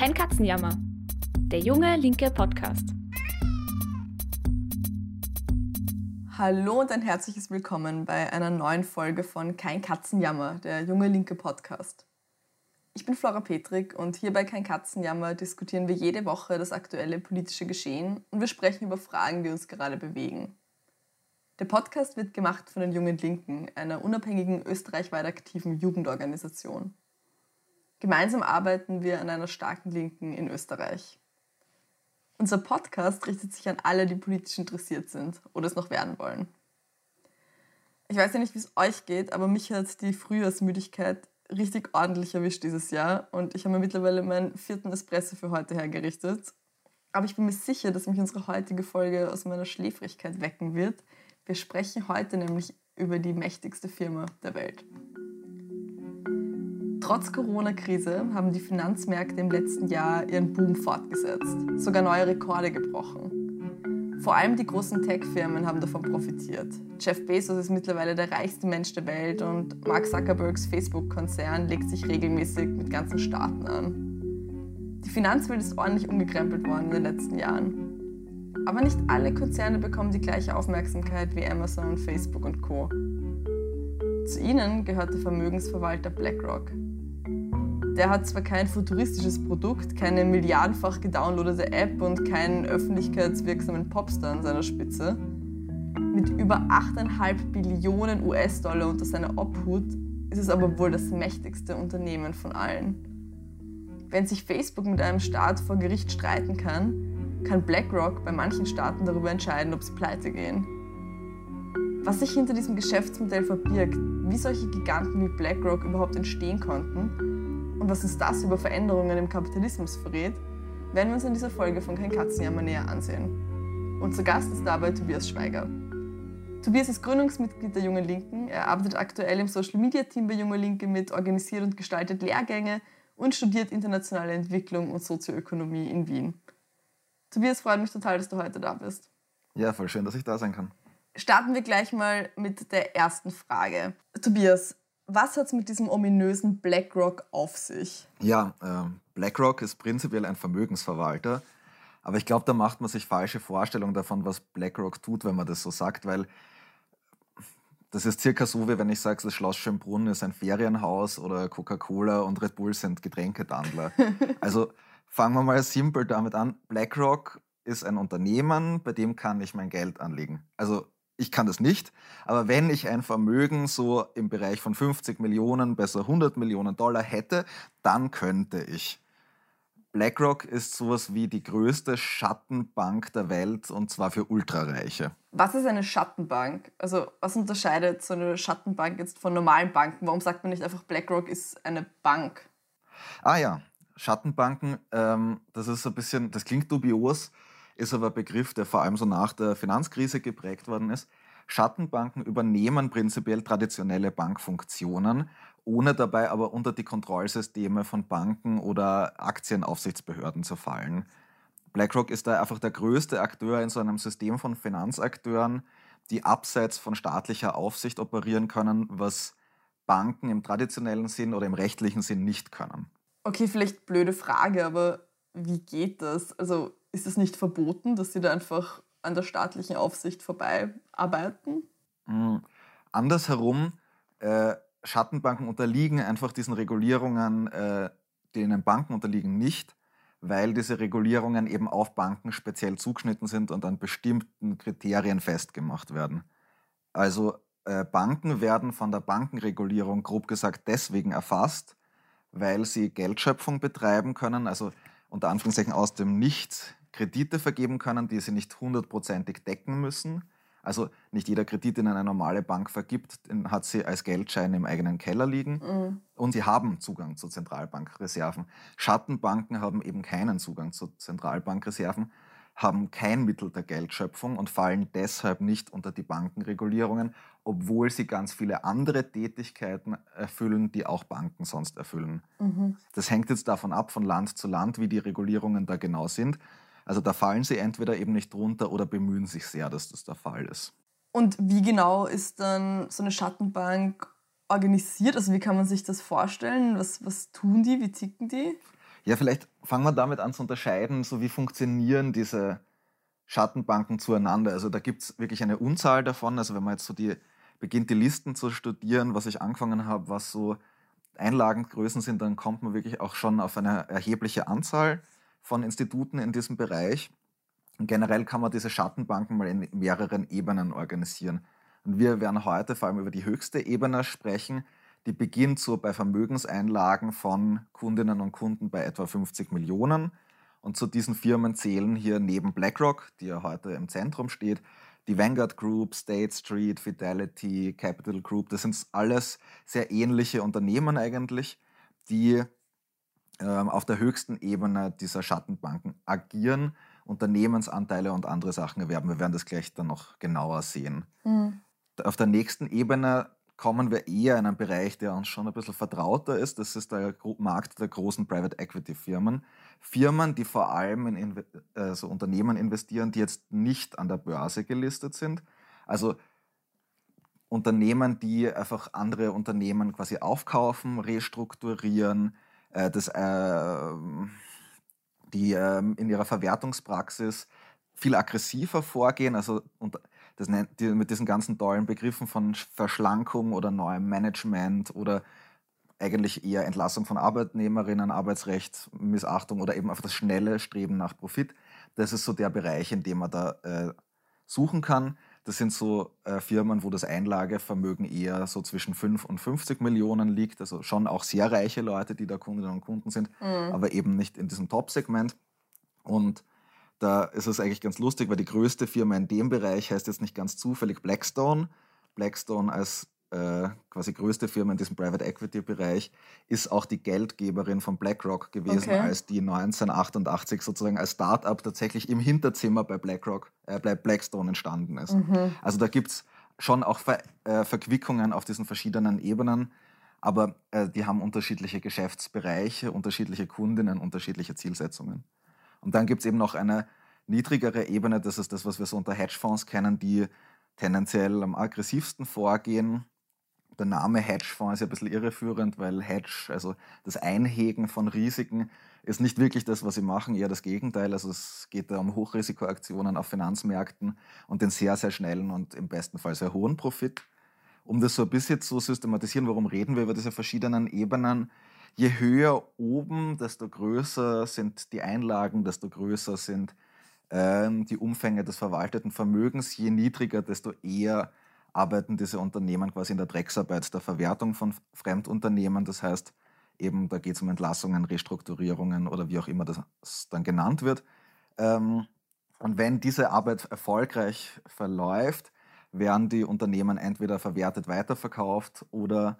Kein Katzenjammer. Der junge linke Podcast. Hallo und ein herzliches Willkommen bei einer neuen Folge von Kein Katzenjammer, der junge linke Podcast. Ich bin Flora Petrik und hier bei Kein Katzenjammer diskutieren wir jede Woche das aktuelle politische Geschehen und wir sprechen über Fragen, die uns gerade bewegen. Der Podcast wird gemacht von den Jungen Linken, einer unabhängigen österreichweit aktiven Jugendorganisation. Gemeinsam arbeiten wir an einer starken Linken in Österreich. Unser Podcast richtet sich an alle, die politisch interessiert sind oder es noch werden wollen. Ich weiß ja nicht, wie es euch geht, aber mich hat die Frühjahrsmüdigkeit richtig ordentlich erwischt dieses Jahr und ich habe mir mittlerweile meinen vierten Espresso für heute hergerichtet. Aber ich bin mir sicher, dass mich unsere heutige Folge aus meiner Schläfrigkeit wecken wird. Wir sprechen heute nämlich über die mächtigste Firma der Welt. Trotz Corona-Krise haben die Finanzmärkte im letzten Jahr ihren Boom fortgesetzt, sogar neue Rekorde gebrochen. Vor allem die großen Tech-Firmen haben davon profitiert. Jeff Bezos ist mittlerweile der reichste Mensch der Welt und Mark Zuckerbergs Facebook-Konzern legt sich regelmäßig mit ganzen Staaten an. Die Finanzwelt ist ordentlich umgekrempelt worden in den letzten Jahren. Aber nicht alle Konzerne bekommen die gleiche Aufmerksamkeit wie Amazon Facebook und Co. Zu ihnen gehört der Vermögensverwalter BlackRock, der hat zwar kein futuristisches Produkt, keine milliardenfach gedownloadete App und keinen öffentlichkeitswirksamen Popstar an seiner Spitze. Mit über 8,5 Billionen US-Dollar unter seiner Obhut ist es aber wohl das mächtigste Unternehmen von allen. Wenn sich Facebook mit einem Staat vor Gericht streiten kann, kann BlackRock bei manchen Staaten darüber entscheiden, ob sie pleite gehen. Was sich hinter diesem Geschäftsmodell verbirgt, wie solche Giganten wie BlackRock überhaupt entstehen konnten und was uns das über Veränderungen im Kapitalismus verrät, werden wir uns in dieser Folge von Kein Katzenjammer näher ansehen. Und zu Gast ist dabei Tobias Schweiger. Tobias ist Gründungsmitglied der Jungen Linken. Er arbeitet aktuell im Social Media Team bei Junge Linke mit, organisiert und gestaltet Lehrgänge und studiert internationale Entwicklung und Sozioökonomie in Wien. Tobias, freut mich total, dass du heute da bist. Ja, voll schön, dass ich da sein kann. Starten wir gleich mal mit der ersten Frage. Tobias, was hat es mit diesem ominösen BlackRock auf sich? Ja, äh, BlackRock ist prinzipiell ein Vermögensverwalter. Aber ich glaube, da macht man sich falsche Vorstellungen davon, was BlackRock tut, wenn man das so sagt, weil das ist circa so, wie wenn ich sage, das Schloss Schönbrunn ist ein Ferienhaus oder Coca-Cola und Red Bull sind Getränkedandler. also fangen wir mal simpel damit an. BlackRock ist ein Unternehmen, bei dem kann ich mein Geld anlegen. Also ich kann das nicht, aber wenn ich ein Vermögen so im Bereich von 50 Millionen, besser 100 Millionen Dollar hätte, dann könnte ich. BlackRock ist sowas wie die größte Schattenbank der Welt und zwar für Ultrareiche. Was ist eine Schattenbank? Also was unterscheidet so eine Schattenbank jetzt von normalen Banken? Warum sagt man nicht einfach BlackRock ist eine Bank? Ah ja, Schattenbanken, ähm, das ist ein bisschen, das klingt dubios, ist aber ein Begriff, der vor allem so nach der Finanzkrise geprägt worden ist. Schattenbanken übernehmen prinzipiell traditionelle Bankfunktionen, ohne dabei aber unter die Kontrollsysteme von Banken oder Aktienaufsichtsbehörden zu fallen. BlackRock ist da einfach der größte Akteur in so einem System von Finanzakteuren, die abseits von staatlicher Aufsicht operieren können, was Banken im traditionellen Sinn oder im rechtlichen Sinn nicht können. Okay, vielleicht blöde Frage, aber wie geht das? Also ist es nicht verboten, dass sie da einfach an der staatlichen Aufsicht vorbei arbeiten? Mhm. Andersherum, äh, Schattenbanken unterliegen einfach diesen Regulierungen, äh, denen Banken unterliegen, nicht, weil diese Regulierungen eben auf Banken speziell zugeschnitten sind und an bestimmten Kriterien festgemacht werden. Also äh, Banken werden von der Bankenregulierung grob gesagt deswegen erfasst, weil sie Geldschöpfung betreiben können, also unter Anführungszeichen aus dem Nichts Kredite vergeben können, die sie nicht hundertprozentig decken müssen. Also nicht jeder Kredit, den eine normale Bank vergibt, den hat sie als Geldschein im eigenen Keller liegen. Mhm. Und sie haben Zugang zu Zentralbankreserven. Schattenbanken haben eben keinen Zugang zu Zentralbankreserven, haben kein Mittel der Geldschöpfung und fallen deshalb nicht unter die Bankenregulierungen, obwohl sie ganz viele andere Tätigkeiten erfüllen, die auch Banken sonst erfüllen. Mhm. Das hängt jetzt davon ab, von Land zu Land, wie die Regulierungen da genau sind. Also da fallen sie entweder eben nicht drunter oder bemühen sich sehr, dass das der Fall ist. Und wie genau ist dann so eine Schattenbank organisiert? Also wie kann man sich das vorstellen? Was, was tun die? Wie ticken die? Ja, vielleicht fangen wir damit an zu unterscheiden, so wie funktionieren diese Schattenbanken zueinander. Also da gibt es wirklich eine Unzahl davon. Also wenn man jetzt so die beginnt, die Listen zu studieren, was ich angefangen habe, was so Einlagengrößen sind, dann kommt man wirklich auch schon auf eine erhebliche Anzahl von Instituten in diesem Bereich. Und generell kann man diese Schattenbanken mal in mehreren Ebenen organisieren. Und wir werden heute vor allem über die höchste Ebene sprechen, die beginnt so bei Vermögenseinlagen von Kundinnen und Kunden bei etwa 50 Millionen. Und zu diesen Firmen zählen hier neben BlackRock, die ja heute im Zentrum steht, die Vanguard Group, State Street, Fidelity, Capital Group. Das sind alles sehr ähnliche Unternehmen eigentlich, die auf der höchsten Ebene dieser Schattenbanken agieren, Unternehmensanteile und andere Sachen erwerben. Wir werden das gleich dann noch genauer sehen. Mhm. Auf der nächsten Ebene kommen wir eher in einen Bereich, der uns schon ein bisschen vertrauter ist. Das ist der Markt der großen Private Equity Firmen. Firmen, die vor allem in also Unternehmen investieren, die jetzt nicht an der Börse gelistet sind. Also Unternehmen, die einfach andere Unternehmen quasi aufkaufen, restrukturieren, äh, das, äh, die äh, in ihrer Verwertungspraxis viel aggressiver vorgehen. Also und das nennt, die, mit diesen ganzen tollen Begriffen von Verschlankung oder neuem Management oder eigentlich eher Entlassung von Arbeitnehmerinnen, Arbeitsrecht, Missachtung oder eben auf das schnelle Streben nach Profit. Das ist so der Bereich, in dem man da äh, suchen kann. Das sind so äh, Firmen, wo das Einlagevermögen eher so zwischen 5 und 50 Millionen liegt. Also schon auch sehr reiche Leute, die da Kundinnen und Kunden sind, mhm. aber eben nicht in diesem Top-Segment. Und da ist es eigentlich ganz lustig, weil die größte Firma in dem Bereich heißt jetzt nicht ganz zufällig Blackstone. Blackstone als äh, quasi größte Firma in diesem Private Equity Bereich ist auch die Geldgeberin von BlackRock gewesen, okay. als die 1988 sozusagen als Startup tatsächlich im Hinterzimmer bei BlackRock, äh, bei Blackstone entstanden ist. Mhm. Also da gibt es schon auch Ver äh, Verquickungen auf diesen verschiedenen Ebenen, aber äh, die haben unterschiedliche Geschäftsbereiche, unterschiedliche Kundinnen, unterschiedliche Zielsetzungen. Und dann gibt es eben noch eine niedrigere Ebene, das ist das, was wir so unter Hedgefonds kennen, die tendenziell am aggressivsten vorgehen. Der Name Hedgefonds ist ja ein bisschen irreführend, weil Hedge, also das Einhegen von Risiken, ist nicht wirklich das, was sie machen, eher das Gegenteil. Also es geht da um Hochrisikoaktionen auf Finanzmärkten und den sehr, sehr schnellen und im besten Fall sehr hohen Profit. Um das so ein bisschen zu systematisieren, warum reden wir über diese verschiedenen Ebenen? je höher oben, desto größer sind die Einlagen, desto größer sind ähm, die Umfänge des verwalteten Vermögens. Je niedriger, desto eher arbeiten diese Unternehmen quasi in der Drecksarbeit der Verwertung von Fremdunternehmen. Das heißt, eben da geht es um Entlassungen, Restrukturierungen oder wie auch immer das dann genannt wird. Ähm, und wenn diese Arbeit erfolgreich verläuft, werden die Unternehmen entweder verwertet weiterverkauft oder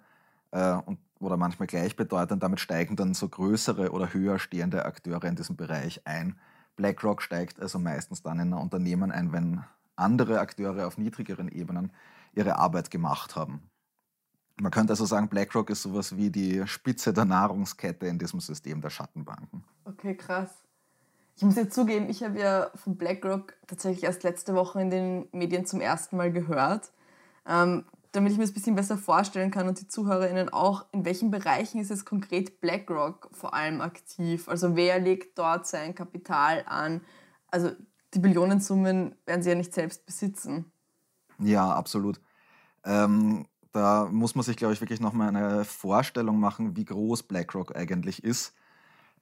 äh, oder manchmal gleichbedeutend, damit steigen dann so größere oder höher stehende Akteure in diesem Bereich ein. BlackRock steigt also meistens dann in ein Unternehmen ein, wenn andere Akteure auf niedrigeren Ebenen ihre Arbeit gemacht haben. Man könnte also sagen, BlackRock ist sowas wie die Spitze der Nahrungskette in diesem System der Schattenbanken. Okay, krass. Ich muss jetzt zugeben, ich habe ja von BlackRock tatsächlich erst letzte Woche in den Medien zum ersten Mal gehört. Ähm, damit ich mir das ein bisschen besser vorstellen kann und die ZuhörerInnen auch, in welchen Bereichen ist jetzt konkret BlackRock vor allem aktiv? Also wer legt dort sein Kapital an? Also die Billionensummen werden sie ja nicht selbst besitzen. Ja, absolut. Ähm, da muss man sich, glaube ich, wirklich nochmal eine Vorstellung machen, wie groß BlackRock eigentlich ist.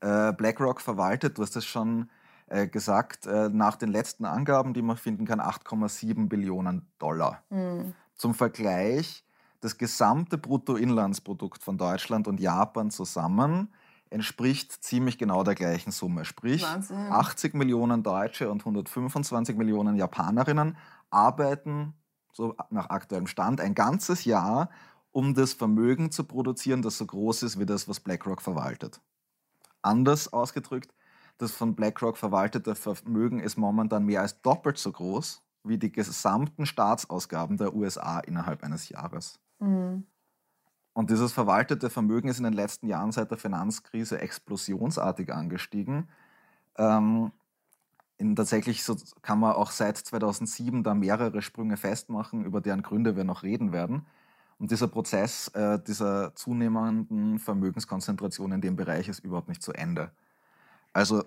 Äh, BlackRock verwaltet, du hast es schon äh, gesagt, äh, nach den letzten Angaben, die man finden kann, 8,7 Billionen Dollar. Mhm. Zum Vergleich, das gesamte Bruttoinlandsprodukt von Deutschland und Japan zusammen entspricht ziemlich genau der gleichen Summe. Sprich, Wahnsinn. 80 Millionen Deutsche und 125 Millionen Japanerinnen arbeiten, so nach aktuellem Stand, ein ganzes Jahr, um das Vermögen zu produzieren, das so groß ist wie das, was BlackRock verwaltet. Anders ausgedrückt, das von BlackRock verwaltete Vermögen ist momentan mehr als doppelt so groß wie die gesamten Staatsausgaben der USA innerhalb eines Jahres. Mhm. Und dieses verwaltete Vermögen ist in den letzten Jahren seit der Finanzkrise explosionsartig angestiegen. Ähm, in, tatsächlich so kann man auch seit 2007 da mehrere Sprünge festmachen, über deren Gründe wir noch reden werden. Und dieser Prozess äh, dieser zunehmenden Vermögenskonzentration in dem Bereich ist überhaupt nicht zu Ende. Also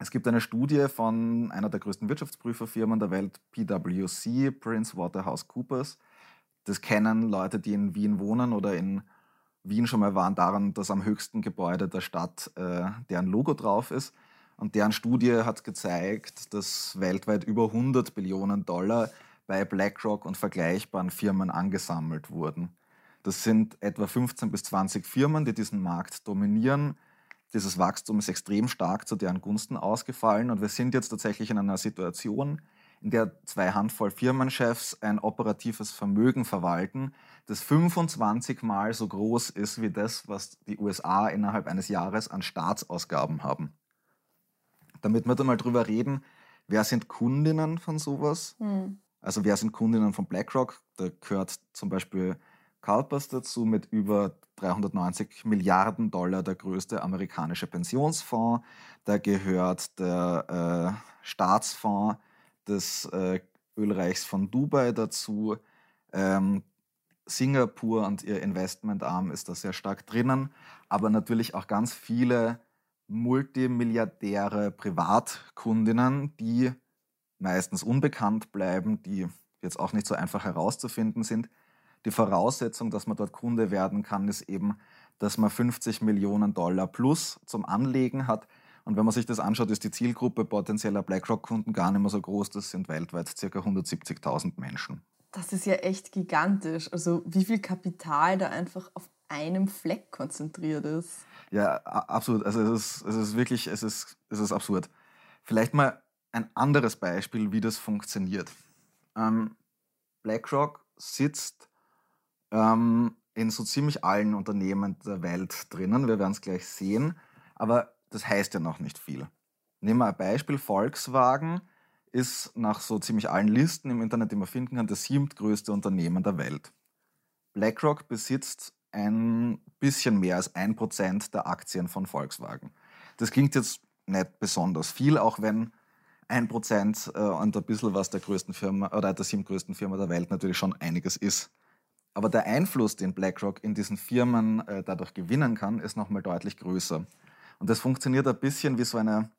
es gibt eine Studie von einer der größten Wirtschaftsprüferfirmen der Welt, PwC, Prince Waterhouse Coopers. Das kennen Leute, die in Wien wohnen oder in Wien schon mal waren, daran, dass am höchsten Gebäude der Stadt äh, deren Logo drauf ist. Und deren Studie hat gezeigt, dass weltweit über 100 Billionen Dollar bei BlackRock und vergleichbaren Firmen angesammelt wurden. Das sind etwa 15 bis 20 Firmen, die diesen Markt dominieren. Dieses Wachstum ist extrem stark zu deren Gunsten ausgefallen und wir sind jetzt tatsächlich in einer Situation, in der zwei Handvoll Firmenchefs ein operatives Vermögen verwalten, das 25 Mal so groß ist wie das, was die USA innerhalb eines Jahres an Staatsausgaben haben. Damit wir da mal drüber reden, wer sind Kundinnen von sowas? Hm. Also wer sind Kundinnen von BlackRock? Da gehört zum Beispiel CalPERS dazu mit über 390 Milliarden Dollar der größte amerikanische Pensionsfonds. Da gehört der äh, Staatsfonds des äh, Ölreichs von Dubai dazu. Ähm, Singapur und ihr Investmentarm ist da sehr stark drinnen, aber natürlich auch ganz viele multimilliardäre Privatkundinnen, die meistens unbekannt bleiben, die jetzt auch nicht so einfach herauszufinden sind. Die Voraussetzung, dass man dort Kunde werden kann, ist eben, dass man 50 Millionen Dollar plus zum Anlegen hat. Und wenn man sich das anschaut, ist die Zielgruppe potenzieller BlackRock-Kunden gar nicht mehr so groß. Das sind weltweit ca. 170.000 Menschen. Das ist ja echt gigantisch. Also wie viel Kapital da einfach auf einem Fleck konzentriert ist. Ja, absolut. Also es ist, es ist wirklich, es ist, es ist absurd. Vielleicht mal ein anderes Beispiel, wie das funktioniert. Ähm, BlackRock sitzt ähm, in so ziemlich allen Unternehmen der Welt drinnen. Wir werden es gleich sehen. Aber das heißt ja noch nicht viel. Nehmen wir ein Beispiel. Volkswagen ist nach so ziemlich allen Listen im Internet, die man finden kann, das siebtgrößte Unternehmen der Welt. BlackRock besitzt ein bisschen mehr als ein Prozent der Aktien von Volkswagen. Das klingt jetzt nicht besonders viel, auch wenn ein Prozent äh, und ein bisschen was der größten Firma oder der siebtgrößten Firma der Welt natürlich schon einiges ist. Aber der Einfluss, den BlackRock in diesen Firmen äh, dadurch gewinnen kann, ist nochmal deutlich größer. Und das funktioniert ein bisschen wie so eine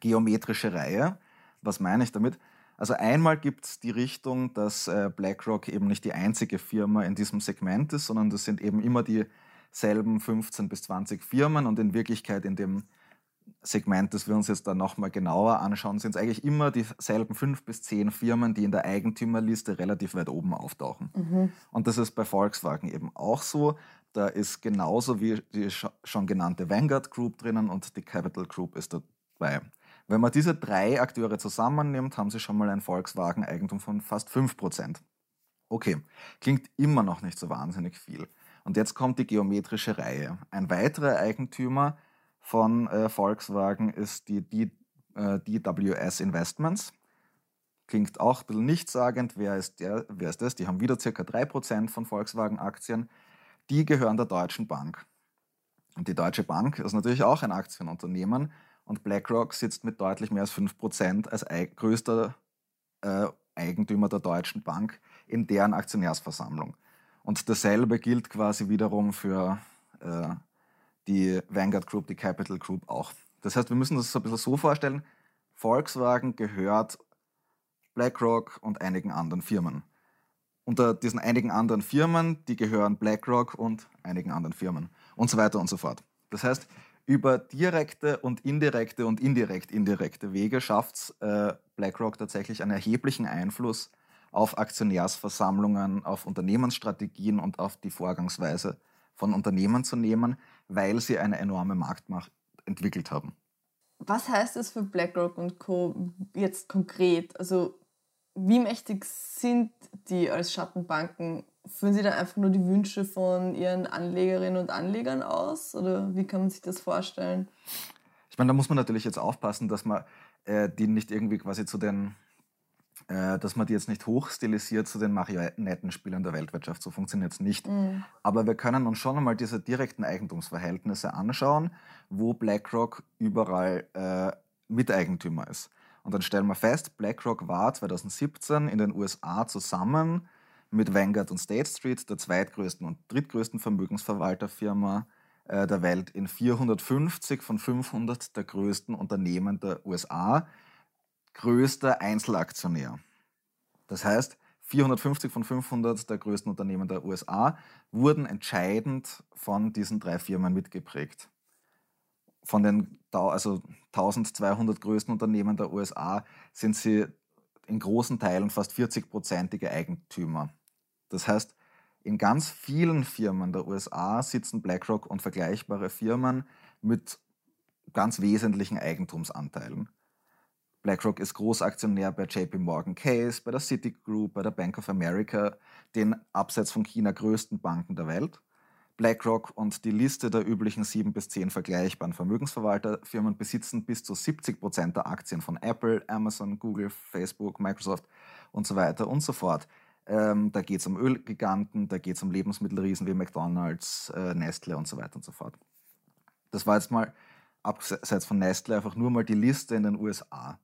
geometrische Reihe. Was meine ich damit? Also einmal gibt es die Richtung, dass äh, BlackRock eben nicht die einzige Firma in diesem Segment ist, sondern das sind eben immer dieselben 15 bis 20 Firmen und in Wirklichkeit in dem Segment, das wir uns jetzt dann nochmal genauer anschauen, sind es eigentlich immer dieselben fünf bis zehn Firmen, die in der Eigentümerliste relativ weit oben auftauchen. Mhm. Und das ist bei Volkswagen eben auch so. Da ist genauso wie die schon genannte Vanguard Group drinnen und die Capital Group ist dabei. Wenn man diese drei Akteure zusammennimmt, haben sie schon mal ein Volkswagen-Eigentum von fast 5%. Okay, klingt immer noch nicht so wahnsinnig viel. Und jetzt kommt die geometrische Reihe. Ein weiterer Eigentümer von äh, Volkswagen ist die, die äh, DWS Investments. Klingt auch ein bisschen nichtssagend. Wer ist, der, wer ist das? Die haben wieder ca. 3% von Volkswagen-Aktien. Die gehören der Deutschen Bank. Und die Deutsche Bank ist natürlich auch ein Aktienunternehmen und BlackRock sitzt mit deutlich mehr als 5% als größter äh, Eigentümer der Deutschen Bank in deren Aktionärsversammlung. Und dasselbe gilt quasi wiederum für äh, die Vanguard Group, die Capital Group auch. Das heißt, wir müssen das so ein bisschen so vorstellen, Volkswagen gehört BlackRock und einigen anderen Firmen. Unter diesen einigen anderen Firmen, die gehören BlackRock und einigen anderen Firmen und so weiter und so fort. Das heißt, über direkte und indirekte und indirekt indirekte Wege schafft äh, BlackRock tatsächlich einen erheblichen Einfluss auf Aktionärsversammlungen, auf Unternehmensstrategien und auf die Vorgangsweise von Unternehmen zu nehmen, weil sie eine enorme Marktmacht entwickelt haben. Was heißt das für BlackRock und Co. jetzt konkret? Also wie mächtig sind die als Schattenbanken? Führen sie dann einfach nur die Wünsche von ihren Anlegerinnen und Anlegern aus? Oder wie kann man sich das vorstellen? Ich meine, da muss man natürlich jetzt aufpassen, dass man äh, die nicht irgendwie quasi zu den äh, dass man die jetzt nicht hochstilisiert zu den Marionettenspielern der Weltwirtschaft. So funktioniert es nicht. Mhm. Aber wir können uns schon einmal diese direkten Eigentumsverhältnisse anschauen, wo BlackRock überall äh, Miteigentümer ist. Und dann stellen wir fest, BlackRock war 2017 in den USA zusammen mit Vanguard und State Street, der zweitgrößten und drittgrößten Vermögensverwalterfirma, äh, der Welt in 450 von 500 der größten Unternehmen der USA größter Einzelaktionär. Das heißt, 450 von 500 der größten Unternehmen der USA wurden entscheidend von diesen drei Firmen mitgeprägt. Von den also 1200 größten Unternehmen der USA sind sie in großen Teilen fast 40-prozentige Eigentümer. Das heißt, in ganz vielen Firmen der USA sitzen BlackRock und vergleichbare Firmen mit ganz wesentlichen Eigentumsanteilen. BlackRock ist Großaktionär bei JP Morgan Case, bei der Citigroup, bei der Bank of America, den abseits von China größten Banken der Welt. BlackRock und die Liste der üblichen sieben bis zehn vergleichbaren Vermögensverwalterfirmen besitzen bis zu 70 Prozent der Aktien von Apple, Amazon, Google, Facebook, Microsoft und so weiter und so fort. Ähm, da geht es um Ölgiganten, da geht es um Lebensmittelriesen wie McDonalds, äh, Nestle und so weiter und so fort. Das war jetzt mal abseits von Nestle einfach nur mal die Liste in den USA.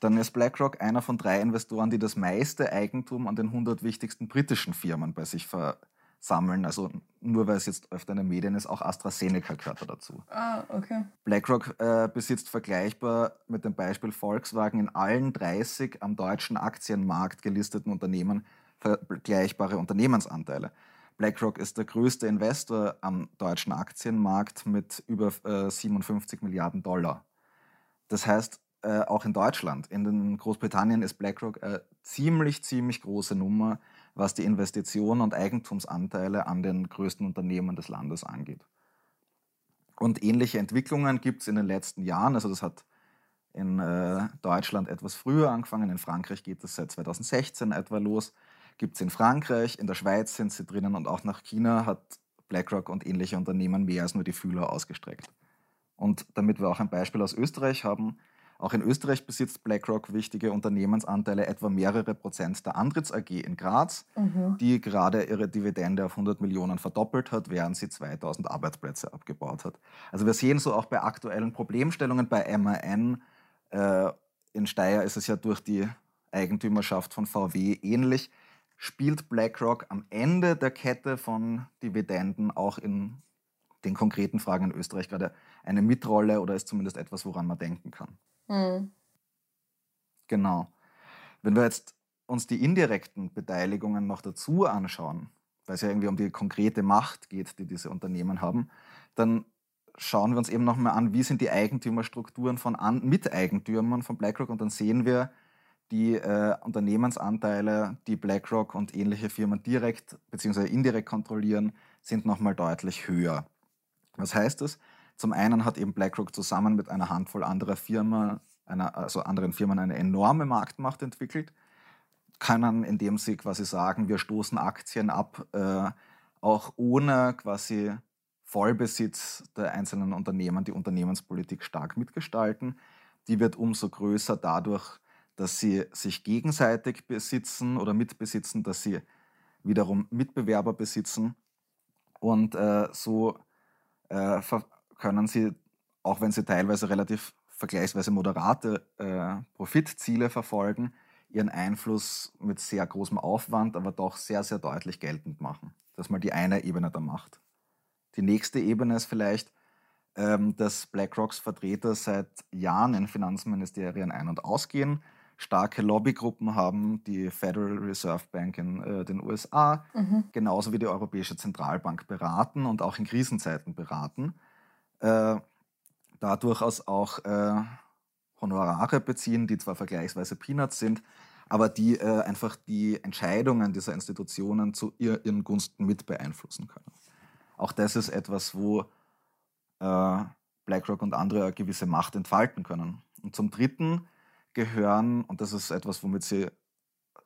Dann ist BlackRock einer von drei Investoren, die das meiste Eigentum an den 100 wichtigsten britischen Firmen bei sich versammeln. Also nur weil es jetzt öfter in den Medien ist, auch AstraZeneca gehört da dazu. Ah, okay. BlackRock äh, besitzt vergleichbar mit dem Beispiel Volkswagen in allen 30 am deutschen Aktienmarkt gelisteten Unternehmen vergleichbare Unternehmensanteile. BlackRock ist der größte Investor am deutschen Aktienmarkt mit über äh, 57 Milliarden Dollar. Das heißt, äh, auch in Deutschland, in den Großbritannien ist BlackRock eine ziemlich, ziemlich große Nummer, was die Investitionen und Eigentumsanteile an den größten Unternehmen des Landes angeht. Und ähnliche Entwicklungen gibt es in den letzten Jahren. Also das hat in äh, Deutschland etwas früher angefangen, in Frankreich geht es seit 2016 etwa los, gibt es in Frankreich, in der Schweiz sind sie drinnen und auch nach China hat BlackRock und ähnliche Unternehmen mehr als nur die Fühler ausgestreckt. Und damit wir auch ein Beispiel aus Österreich haben, auch in Österreich besitzt BlackRock wichtige Unternehmensanteile, etwa mehrere Prozent der Andritz AG in Graz, mhm. die gerade ihre Dividende auf 100 Millionen verdoppelt hat, während sie 2000 Arbeitsplätze abgebaut hat. Also wir sehen so auch bei aktuellen Problemstellungen bei MAN, äh, in Steyr ist es ja durch die Eigentümerschaft von VW ähnlich, spielt BlackRock am Ende der Kette von Dividenden auch in den konkreten Fragen in Österreich gerade eine Mitrolle oder ist zumindest etwas, woran man denken kann. Mhm. Genau. Wenn wir jetzt uns die indirekten Beteiligungen noch dazu anschauen, weil es ja irgendwie um die konkrete Macht geht, die diese Unternehmen haben, dann schauen wir uns eben nochmal an, wie sind die Eigentümerstrukturen von an Miteigentümern von BlackRock und dann sehen wir, die äh, Unternehmensanteile, die BlackRock und ähnliche Firmen direkt bzw. indirekt kontrollieren, sind nochmal deutlich höher. Was heißt das? Zum einen hat eben BlackRock zusammen mit einer Handvoll anderer Firmen, einer, also anderen Firmen eine enorme Marktmacht entwickelt, können, indem sie quasi sagen, wir stoßen Aktien ab, äh, auch ohne quasi Vollbesitz der einzelnen Unternehmen die Unternehmenspolitik stark mitgestalten. Die wird umso größer dadurch, dass sie sich gegenseitig besitzen oder mitbesitzen, dass sie wiederum Mitbewerber besitzen. Und äh, so äh, können sie, auch wenn sie teilweise relativ vergleichsweise moderate äh, Profitziele verfolgen, ihren Einfluss mit sehr großem Aufwand, aber doch sehr, sehr deutlich geltend machen. Das ist mal die eine Ebene der Macht. Die nächste Ebene ist vielleicht, ähm, dass BlackRocks Vertreter seit Jahren in Finanzministerien ein- und ausgehen, starke Lobbygruppen haben, die Federal Reserve Bank in äh, den USA, mhm. genauso wie die Europäische Zentralbank beraten und auch in Krisenzeiten beraten äh, da durchaus auch äh, Honorare beziehen, die zwar vergleichsweise Peanuts sind, aber die äh, einfach die Entscheidungen dieser Institutionen zu ihr, ihren Gunsten mit beeinflussen können. Auch das ist etwas, wo äh, BlackRock und andere eine gewisse Macht entfalten können. Und zum Dritten gehören, und das ist etwas, womit sie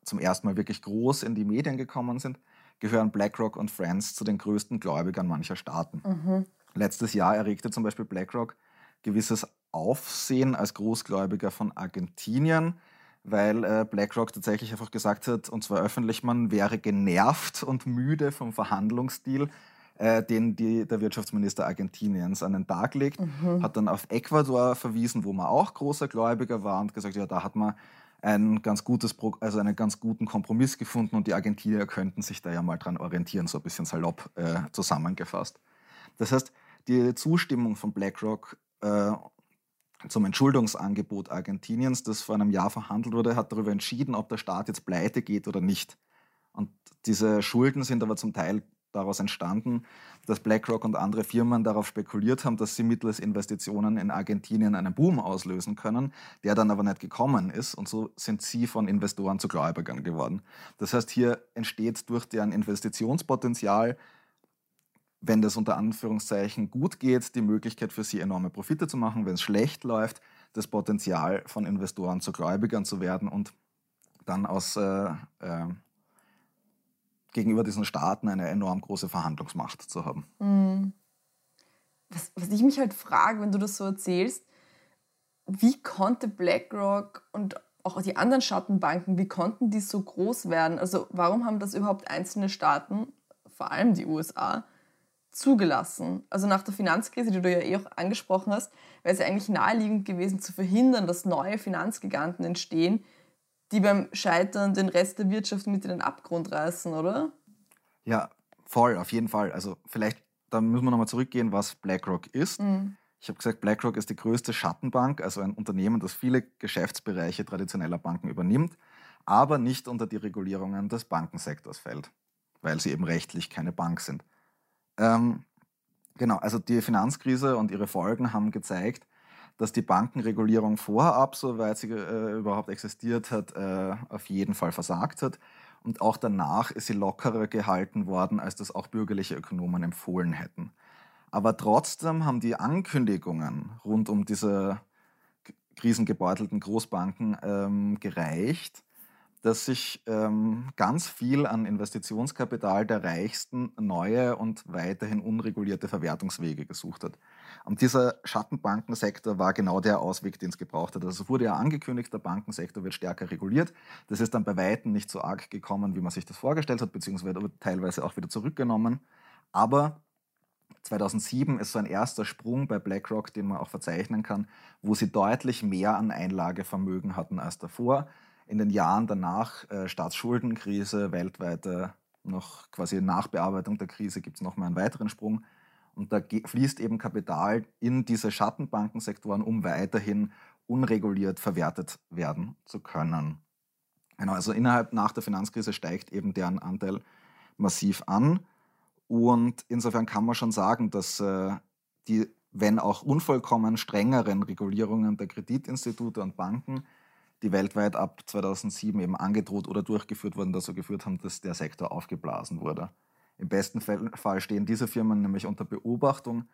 zum ersten Mal wirklich groß in die Medien gekommen sind, gehören BlackRock und Friends zu den größten Gläubigern mancher Staaten. Mhm. Letztes Jahr erregte zum Beispiel BlackRock gewisses Aufsehen als Großgläubiger von Argentinien, weil äh, BlackRock tatsächlich einfach gesagt hat, und zwar öffentlich, man wäre genervt und müde vom Verhandlungsstil, äh, den die, der Wirtschaftsminister Argentiniens an den Tag legt. Mhm. Hat dann auf Ecuador verwiesen, wo man auch großer Gläubiger war und gesagt, ja, da hat man ein ganz gutes, also einen ganz guten Kompromiss gefunden und die Argentinier könnten sich da ja mal dran orientieren, so ein bisschen salopp äh, zusammengefasst. Das heißt, die Zustimmung von BlackRock äh, zum Entschuldungsangebot Argentiniens, das vor einem Jahr verhandelt wurde, hat darüber entschieden, ob der Staat jetzt pleite geht oder nicht. Und diese Schulden sind aber zum Teil daraus entstanden, dass BlackRock und andere Firmen darauf spekuliert haben, dass sie mittels Investitionen in Argentinien einen Boom auslösen können, der dann aber nicht gekommen ist. Und so sind sie von Investoren zu Gläubigern geworden. Das heißt, hier entsteht durch deren Investitionspotenzial wenn das unter Anführungszeichen gut geht, die Möglichkeit für sie enorme Profite zu machen. Wenn es schlecht läuft, das Potenzial von Investoren zu Gläubigern zu werden und dann aus, äh, äh, gegenüber diesen Staaten eine enorm große Verhandlungsmacht zu haben. Mhm. Was, was ich mich halt frage, wenn du das so erzählst, wie konnte BlackRock und auch die anderen Schattenbanken, wie konnten die so groß werden? Also warum haben das überhaupt einzelne Staaten, vor allem die USA, zugelassen. Also nach der Finanzkrise, die du ja eh auch angesprochen hast, wäre es ja eigentlich naheliegend gewesen zu verhindern, dass neue Finanzgiganten entstehen, die beim Scheitern den Rest der Wirtschaft mit in den Abgrund reißen, oder? Ja, voll, auf jeden Fall. Also vielleicht, da müssen wir nochmal zurückgehen, was BlackRock ist. Mhm. Ich habe gesagt, BlackRock ist die größte Schattenbank, also ein Unternehmen, das viele Geschäftsbereiche traditioneller Banken übernimmt, aber nicht unter die Regulierungen des Bankensektors fällt, weil sie eben rechtlich keine Bank sind. Ähm, genau, also die Finanzkrise und ihre Folgen haben gezeigt, dass die Bankenregulierung vorab, soweit sie äh, überhaupt existiert hat, äh, auf jeden Fall versagt hat. Und auch danach ist sie lockerer gehalten worden, als das auch bürgerliche Ökonomen empfohlen hätten. Aber trotzdem haben die Ankündigungen rund um diese krisengebeutelten Großbanken ähm, gereicht, dass sich ähm, ganz viel an Investitionskapital der Reichsten neue und weiterhin unregulierte Verwertungswege gesucht hat. Und dieser Schattenbankensektor war genau der Ausweg, den es gebraucht hat. Also wurde ja angekündigt, der Bankensektor wird stärker reguliert. Das ist dann bei Weitem nicht so arg gekommen, wie man sich das vorgestellt hat, beziehungsweise teilweise auch wieder zurückgenommen. Aber 2007 ist so ein erster Sprung bei BlackRock, den man auch verzeichnen kann, wo sie deutlich mehr an Einlagevermögen hatten als davor in den Jahren danach äh, Staatsschuldenkrise, weltweite noch quasi Nachbearbeitung der Krise gibt es nochmal einen weiteren Sprung. Und da fließt eben Kapital in diese Schattenbankensektoren, um weiterhin unreguliert verwertet werden zu können. Genau, also innerhalb nach der Finanzkrise steigt eben deren Anteil massiv an. Und insofern kann man schon sagen, dass äh, die, wenn auch unvollkommen strengeren Regulierungen der Kreditinstitute und Banken die weltweit ab 2007 eben angedroht oder durchgeführt wurden, dazu geführt haben, dass der Sektor aufgeblasen wurde. Im besten Fall stehen diese Firmen nämlich unter Beobachtung.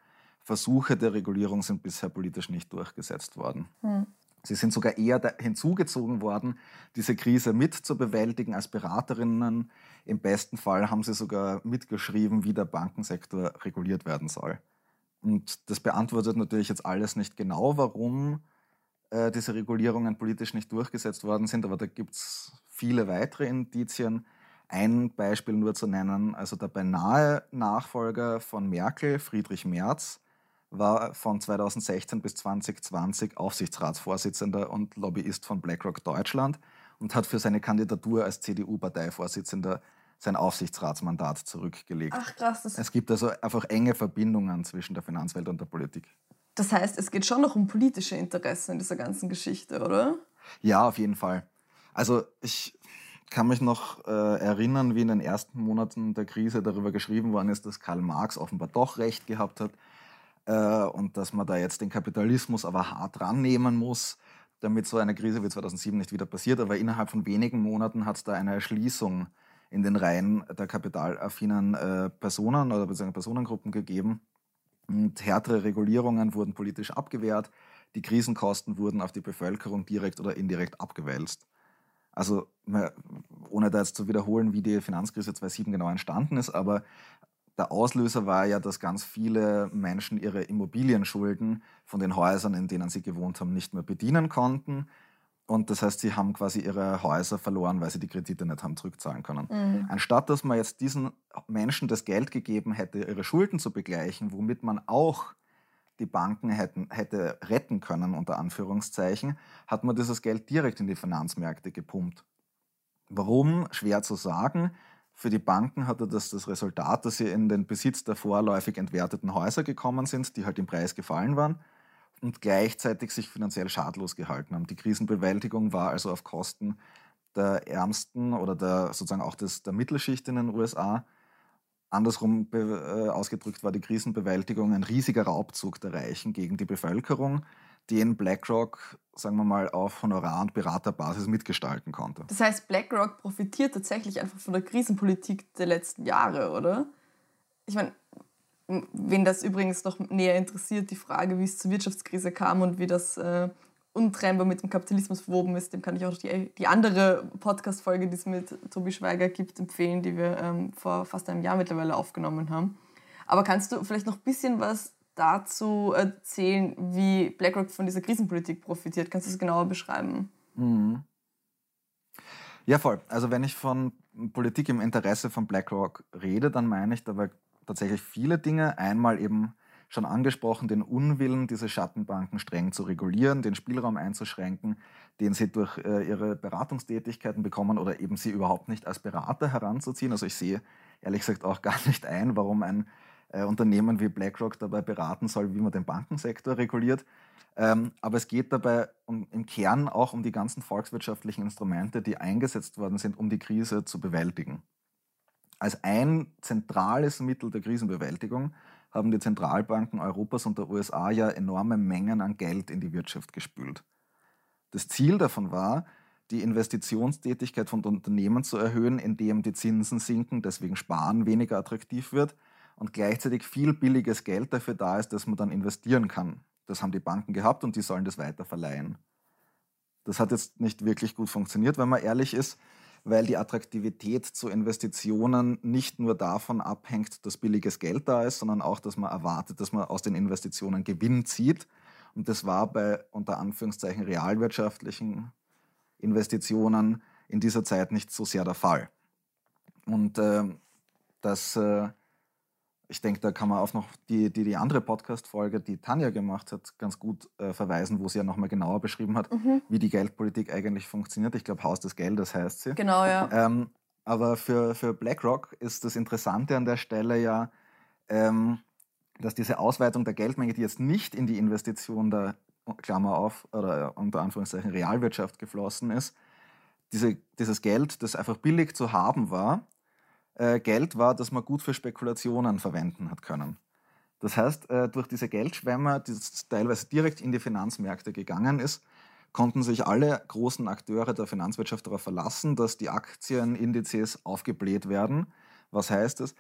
Versuche der Regulierung sind bisher politisch nicht durchgesetzt worden. Hm. Sie sind sogar eher hinzugezogen worden, diese Krise mit zu bewältigen als Beraterinnen. Im besten Fall haben sie sogar mitgeschrieben, wie der Bankensektor reguliert werden soll. Und das beantwortet natürlich jetzt alles nicht genau, warum äh, diese Regulierungen politisch nicht durchgesetzt worden sind, aber da gibt es viele weitere Indizien. Ein Beispiel nur zu nennen, also der beinahe Nachfolger von Merkel, Friedrich Merz, war von 2016 bis 2020 Aufsichtsratsvorsitzender und Lobbyist von BlackRock Deutschland und hat für seine Kandidatur als CDU-Parteivorsitzender sein Aufsichtsratsmandat zurückgelegt. Ach krass. es gibt also einfach enge Verbindungen zwischen der Finanzwelt und der Politik. Das heißt, es geht schon noch um politische Interessen in dieser ganzen Geschichte, oder? Ja, auf jeden Fall. Also ich kann mich noch äh, erinnern, wie in den ersten Monaten der Krise darüber geschrieben worden ist, dass Karl Marx offenbar doch recht gehabt hat äh, und dass man da jetzt den Kapitalismus aber hart rannehmen muss, damit so eine Krise wie 2007 nicht wieder passiert. Aber innerhalb von wenigen Monaten hat es da eine Erschließung in den Reihen der kapitalaffinen äh, Personen oder beziehungsweise Personengruppen gegeben und härtere Regulierungen wurden politisch abgewehrt. Die Krisenkosten wurden auf die Bevölkerung direkt oder indirekt abgewälzt. Also, ohne da jetzt zu wiederholen, wie die Finanzkrise 2007 genau entstanden ist, aber der Auslöser war ja, dass ganz viele Menschen ihre Immobilienschulden von den Häusern, in denen sie gewohnt haben, nicht mehr bedienen konnten und das heißt, sie haben quasi ihre Häuser verloren, weil sie die Kredite nicht haben zurückzahlen können. Mhm. Anstatt dass man jetzt diesen Menschen das Geld gegeben hätte, ihre Schulden zu begleichen, womit man auch die Banken hätten, hätte retten können, unter Anführungszeichen, hat man dieses Geld direkt in die Finanzmärkte gepumpt. Warum? Schwer zu sagen. Für die Banken hatte das das Resultat, dass sie in den Besitz der vorläufig entwerteten Häuser gekommen sind, die halt im Preis gefallen waren und gleichzeitig sich finanziell schadlos gehalten haben. Die Krisenbewältigung war also auf Kosten der Ärmsten oder der, sozusagen auch des, der Mittelschicht in den USA. Andersrum äh, ausgedrückt war die Krisenbewältigung ein riesiger Raubzug der Reichen gegen die Bevölkerung, den BlackRock, sagen wir mal, auf Honorar- und Beraterbasis mitgestalten konnte. Das heißt, BlackRock profitiert tatsächlich einfach von der Krisenpolitik der letzten Jahre, oder? Ich meine, wen das übrigens noch näher interessiert, die Frage, wie es zur Wirtschaftskrise kam und wie das äh, untrennbar mit dem Kapitalismus verwoben ist, dem kann ich auch die, die andere Podcast-Folge, die es mit Tobi Schweiger gibt, empfehlen, die wir ähm, vor fast einem Jahr mittlerweile aufgenommen haben. Aber kannst du vielleicht noch ein bisschen was dazu erzählen, wie BlackRock von dieser Krisenpolitik profitiert? Kannst du das genauer beschreiben? Mhm. Ja, voll. Also wenn ich von Politik im Interesse von BlackRock rede, dann meine ich dabei tatsächlich viele Dinge. Einmal eben schon angesprochen, den Unwillen, diese Schattenbanken streng zu regulieren, den Spielraum einzuschränken, den sie durch äh, ihre Beratungstätigkeiten bekommen oder eben sie überhaupt nicht als Berater heranzuziehen. Also ich sehe ehrlich gesagt auch gar nicht ein, warum ein äh, Unternehmen wie BlackRock dabei beraten soll, wie man den Bankensektor reguliert. Ähm, aber es geht dabei um, im Kern auch um die ganzen volkswirtschaftlichen Instrumente, die eingesetzt worden sind, um die Krise zu bewältigen. Als ein zentrales Mittel der Krisenbewältigung haben die Zentralbanken Europas und der USA ja enorme Mengen an Geld in die Wirtschaft gespült. Das Ziel davon war, die Investitionstätigkeit von Unternehmen zu erhöhen, indem die Zinsen sinken, deswegen Sparen weniger attraktiv wird und gleichzeitig viel billiges Geld dafür da ist, dass man dann investieren kann. Das haben die Banken gehabt und die sollen das weiter verleihen. Das hat jetzt nicht wirklich gut funktioniert, wenn man ehrlich ist weil die Attraktivität zu Investitionen nicht nur davon abhängt, dass billiges Geld da ist, sondern auch, dass man erwartet, dass man aus den Investitionen Gewinn zieht. Und das war bei unter Anführungszeichen realwirtschaftlichen Investitionen in dieser Zeit nicht so sehr der Fall. Und äh, das äh, ich denke, da kann man auf noch die, die, die andere Podcast-Folge, die Tanja gemacht hat, ganz gut äh, verweisen, wo sie ja nochmal genauer beschrieben hat, mhm. wie die Geldpolitik eigentlich funktioniert. Ich glaube, Haus des Geldes heißt sie. Genau, ja. Ähm, aber für, für BlackRock ist das Interessante an der Stelle ja, ähm, dass diese Ausweitung der Geldmenge, die jetzt nicht in die Investition der Klammer auf oder unter Anführungszeichen Realwirtschaft geflossen ist, diese, dieses Geld, das einfach billig zu haben war, äh, Geld war, das man gut für Spekulationen verwenden hat können. Das heißt, äh, durch diese Geldschwämme, die teilweise direkt in die Finanzmärkte gegangen ist, konnten sich alle großen Akteure der Finanzwirtschaft darauf verlassen, dass die Aktienindizes aufgebläht werden. Was heißt es?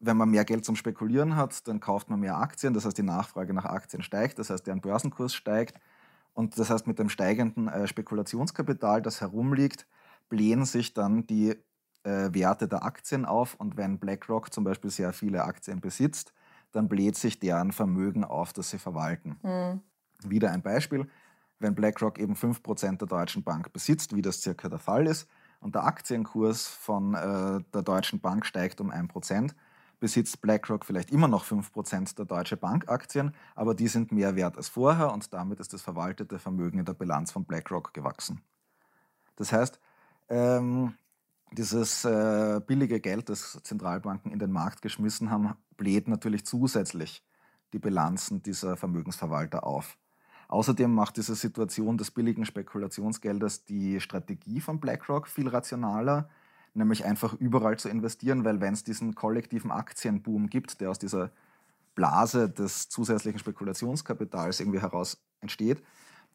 Wenn man mehr Geld zum Spekulieren hat, dann kauft man mehr Aktien, das heißt die Nachfrage nach Aktien steigt, das heißt deren Börsenkurs steigt und das heißt mit dem steigenden äh, Spekulationskapital, das herumliegt, blähen sich dann die äh, Werte der Aktien auf und wenn BlackRock zum Beispiel sehr viele Aktien besitzt, dann bläht sich deren Vermögen auf, das sie verwalten. Mhm. Wieder ein Beispiel, wenn BlackRock eben 5% der Deutschen Bank besitzt, wie das circa der Fall ist, und der Aktienkurs von äh, der Deutschen Bank steigt um 1%, besitzt BlackRock vielleicht immer noch 5% der Deutsche Bank Aktien, aber die sind mehr wert als vorher und damit ist das verwaltete Vermögen in der Bilanz von BlackRock gewachsen. Das heißt, ähm, dieses äh, billige Geld, das Zentralbanken in den Markt geschmissen haben, bläht natürlich zusätzlich die Bilanzen dieser Vermögensverwalter auf. Außerdem macht diese Situation des billigen Spekulationsgeldes die Strategie von BlackRock viel rationaler, nämlich einfach überall zu investieren, weil wenn es diesen kollektiven Aktienboom gibt, der aus dieser Blase des zusätzlichen Spekulationskapitals irgendwie heraus entsteht,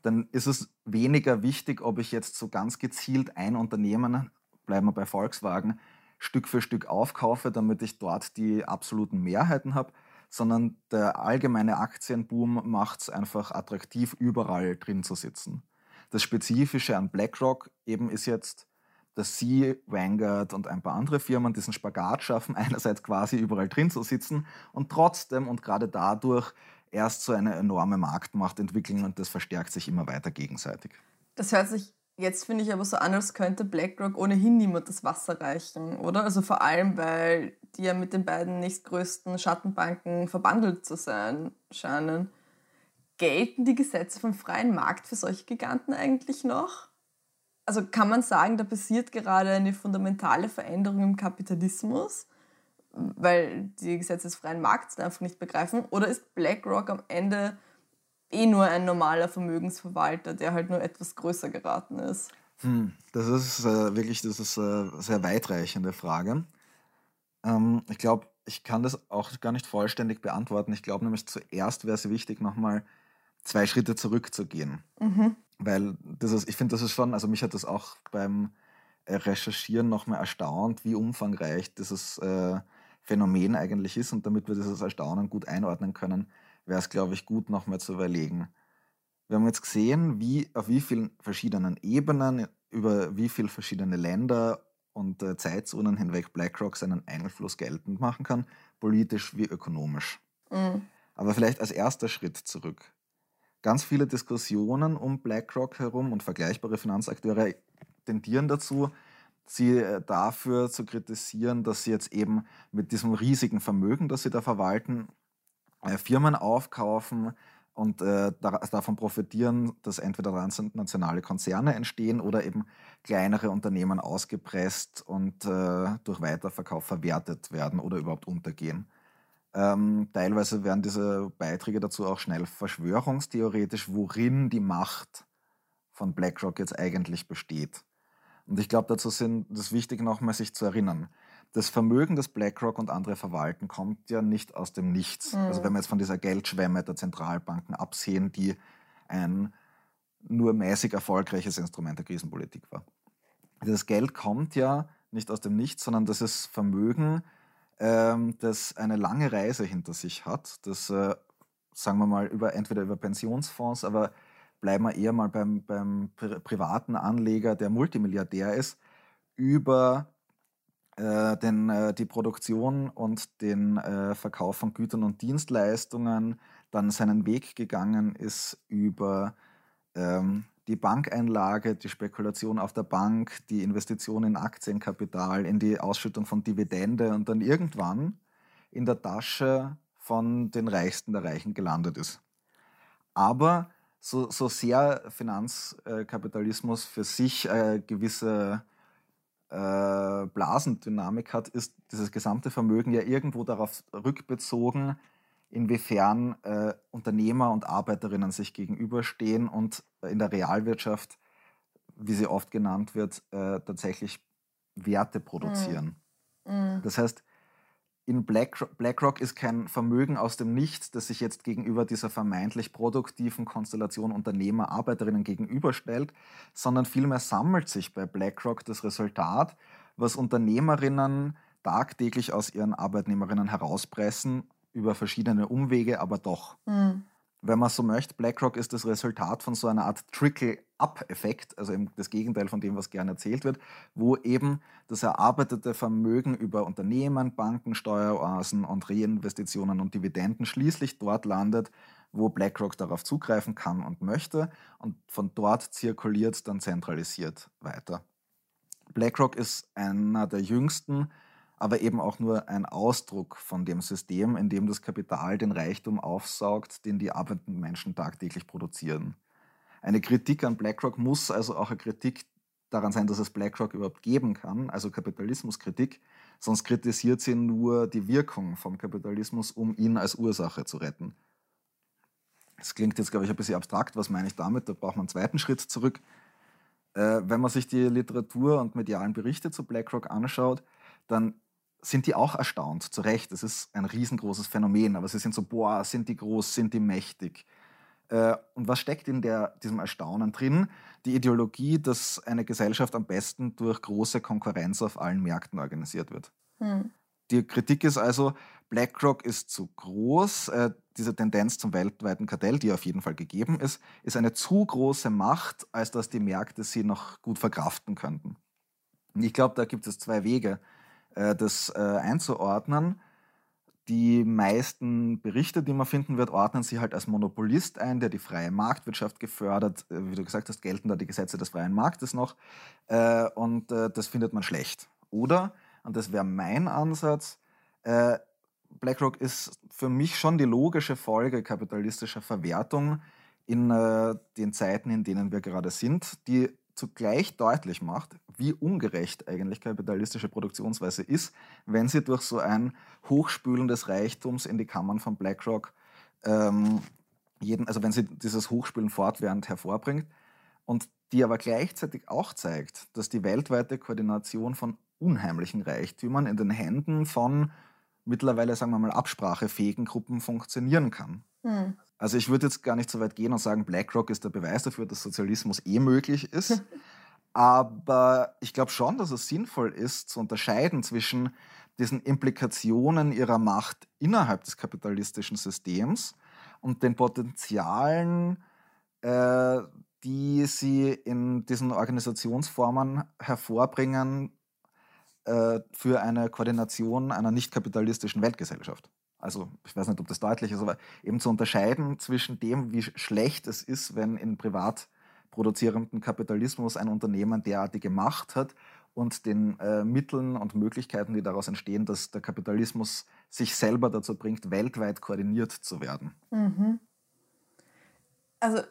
dann ist es weniger wichtig, ob ich jetzt so ganz gezielt ein Unternehmen bleiben wir bei Volkswagen, Stück für Stück aufkaufe, damit ich dort die absoluten Mehrheiten habe, sondern der allgemeine Aktienboom macht es einfach attraktiv, überall drin zu sitzen. Das Spezifische an BlackRock eben ist jetzt, dass sie, Vanguard und ein paar andere Firmen diesen Spagat schaffen, einerseits quasi überall drin zu sitzen und trotzdem und gerade dadurch erst so eine enorme Marktmacht entwickeln und das verstärkt sich immer weiter gegenseitig. Das hört sich Jetzt finde ich aber so an, als könnte BlackRock ohnehin niemand das Wasser reichen, oder? Also vor allem, weil die ja mit den beiden nächstgrößten Schattenbanken verbandelt zu sein scheinen. Gelten die Gesetze vom freien Markt für solche Giganten eigentlich noch? also kann man sagen, da passiert gerade eine fundamentale Veränderung im Kapitalismus, weil die Gesetze des freien Markts einfach nicht begreifen? Oder ist BlackRock am Ende eh nur ein normaler Vermögensverwalter, der halt nur etwas größer geraten ist? Hm, das ist äh, wirklich das ist, äh, sehr weitreichende Frage. Ähm, ich glaube, ich kann das auch gar nicht vollständig beantworten. Ich glaube nämlich zuerst wäre es wichtig, nochmal zwei Schritte zurückzugehen. Mhm. Weil das ist, ich finde, das ist schon, also mich hat das auch beim äh, Recherchieren nochmal erstaunt, wie umfangreich dieses äh, Phänomen eigentlich ist. Und damit wir dieses Erstaunen gut einordnen können, wäre es, glaube ich, gut, nochmal zu überlegen. Wir haben jetzt gesehen, wie, auf wie vielen verschiedenen Ebenen, über wie viele verschiedene Länder und äh, Zeitzonen hinweg BlackRock seinen Einfluss geltend machen kann, politisch wie ökonomisch. Mhm. Aber vielleicht als erster Schritt zurück ganz viele Diskussionen um BlackRock herum und vergleichbare Finanzakteure tendieren dazu, sie äh, dafür zu kritisieren, dass sie jetzt eben mit diesem riesigen Vermögen, das sie da verwalten, äh, Firmen aufkaufen und äh, davon profitieren, dass entweder transnationale Konzerne entstehen oder eben kleinere Unternehmen ausgepresst und durch Weiterverkauf verwertet werden oder überhaupt untergehen. Ähm, teilweise werden diese Beiträge dazu auch schnell verschwörungstheoretisch, worin die Macht von BlackRock jetzt eigentlich besteht. Und ich glaube, dazu sind es wichtig, nochmal sich zu erinnern. Das Vermögen, das BlackRock und andere verwalten, kommt ja nicht aus dem Nichts. Mhm. Also wenn wir jetzt von dieser Geldschwemme der Zentralbanken absehen, die ein nur mäßig erfolgreiches Instrument der Krisenpolitik war. Das Geld kommt ja nicht aus dem Nichts, sondern das ist Vermögen, ähm, das eine lange Reise hinter sich hat, das, äh, sagen wir mal, über, entweder über Pensionsfonds, aber bleiben wir eher mal beim, beim pri privaten Anleger, der Multimilliardär ist, über äh, den, äh, die Produktion und den äh, Verkauf von Gütern und Dienstleistungen dann seinen Weg gegangen ist über ähm, die Bankeinlage, die Spekulation auf der Bank, die Investition in Aktienkapital, in die Ausschüttung von Dividende und dann irgendwann in der Tasche von den Reichsten der Reichen gelandet ist. Aber so, so sehr Finanzkapitalismus für sich äh, gewisse äh, Blasendynamik hat, ist dieses gesamte Vermögen ja irgendwo darauf rückbezogen, inwiefern äh, Unternehmer und Arbeiterinnen sich gegenüberstehen und in der Realwirtschaft, wie sie oft genannt wird, äh, tatsächlich Werte produzieren. Mhm. Das heißt, in BlackRock, BlackRock ist kein Vermögen aus dem Nichts, das sich jetzt gegenüber dieser vermeintlich produktiven Konstellation Unternehmer, Arbeiterinnen gegenüberstellt, sondern vielmehr sammelt sich bei BlackRock das Resultat, was Unternehmerinnen tagtäglich aus ihren Arbeitnehmerinnen herauspressen über verschiedene Umwege, aber doch. Mhm. Wenn man so möchte, BlackRock ist das Resultat von so einer Art Trickle-up-Effekt, also das Gegenteil von dem, was gerne erzählt wird, wo eben das erarbeitete Vermögen über Unternehmen, Banken, Steueroasen und Reinvestitionen und Dividenden schließlich dort landet, wo BlackRock darauf zugreifen kann und möchte und von dort zirkuliert dann zentralisiert weiter. BlackRock ist einer der jüngsten aber eben auch nur ein Ausdruck von dem System, in dem das Kapital den Reichtum aufsaugt, den die arbeitenden Menschen tagtäglich produzieren. Eine Kritik an BlackRock muss also auch eine Kritik daran sein, dass es BlackRock überhaupt geben kann, also Kapitalismuskritik, sonst kritisiert sie nur die Wirkung vom Kapitalismus, um ihn als Ursache zu retten. Das klingt jetzt, glaube ich, ein bisschen abstrakt. Was meine ich damit? Da braucht man einen zweiten Schritt zurück. Äh, wenn man sich die Literatur und medialen Berichte zu BlackRock anschaut, dann sind die auch erstaunt, zu Recht. Das ist ein riesengroßes Phänomen, aber sie sind so, boah, sind die groß, sind die mächtig. Äh, und was steckt in der, diesem Erstaunen drin? Die Ideologie, dass eine Gesellschaft am besten durch große Konkurrenz auf allen Märkten organisiert wird. Hm. Die Kritik ist also, BlackRock ist zu groß. Äh, diese Tendenz zum weltweiten Kartell, die auf jeden Fall gegeben ist, ist eine zu große Macht, als dass die Märkte sie noch gut verkraften könnten. Und ich glaube, da gibt es zwei Wege. Äh, das äh, einzuordnen. Die meisten Berichte, die man finden wird, ordnen sie halt als Monopolist ein, der die freie Marktwirtschaft gefördert. Äh, wie du gesagt hast, gelten da die Gesetze des freien Marktes noch. Und das findet man schlecht. Oder, und das wäre mein Ansatz, BlackRock ist für mich schon die logische Folge kapitalistischer Verwertung in den Zeiten, in denen wir gerade sind, die zugleich deutlich macht, wie ungerecht eigentlich kapitalistische Produktionsweise ist, wenn sie durch so ein Hochspülen des Reichtums in die Kammern von BlackRock ähm, jeden, also wenn sie dieses Hochspülen fortwährend hervorbringt und die aber gleichzeitig auch zeigt, dass die weltweite Koordination von unheimlichen Reichtümern in den Händen von mittlerweile, sagen wir mal, absprachefähigen Gruppen funktionieren kann. Hm. Also ich würde jetzt gar nicht so weit gehen und sagen, BlackRock ist der Beweis dafür, dass Sozialismus eh möglich ist. Aber ich glaube schon, dass es sinnvoll ist, zu unterscheiden zwischen diesen Implikationen ihrer Macht innerhalb des kapitalistischen Systems und den Potenzialen, äh, die sie in diesen Organisationsformen hervorbringen äh, für eine Koordination einer nicht kapitalistischen Weltgesellschaft. Also ich weiß nicht, ob das deutlich ist, aber eben zu unterscheiden zwischen dem, wie schlecht es ist, wenn in privat produzierendem Kapitalismus ein Unternehmen derartige Macht hat und den äh, Mitteln und Möglichkeiten, die daraus entstehen, dass der Kapitalismus sich selber dazu bringt, weltweit koordiniert zu werden. Mhm. Also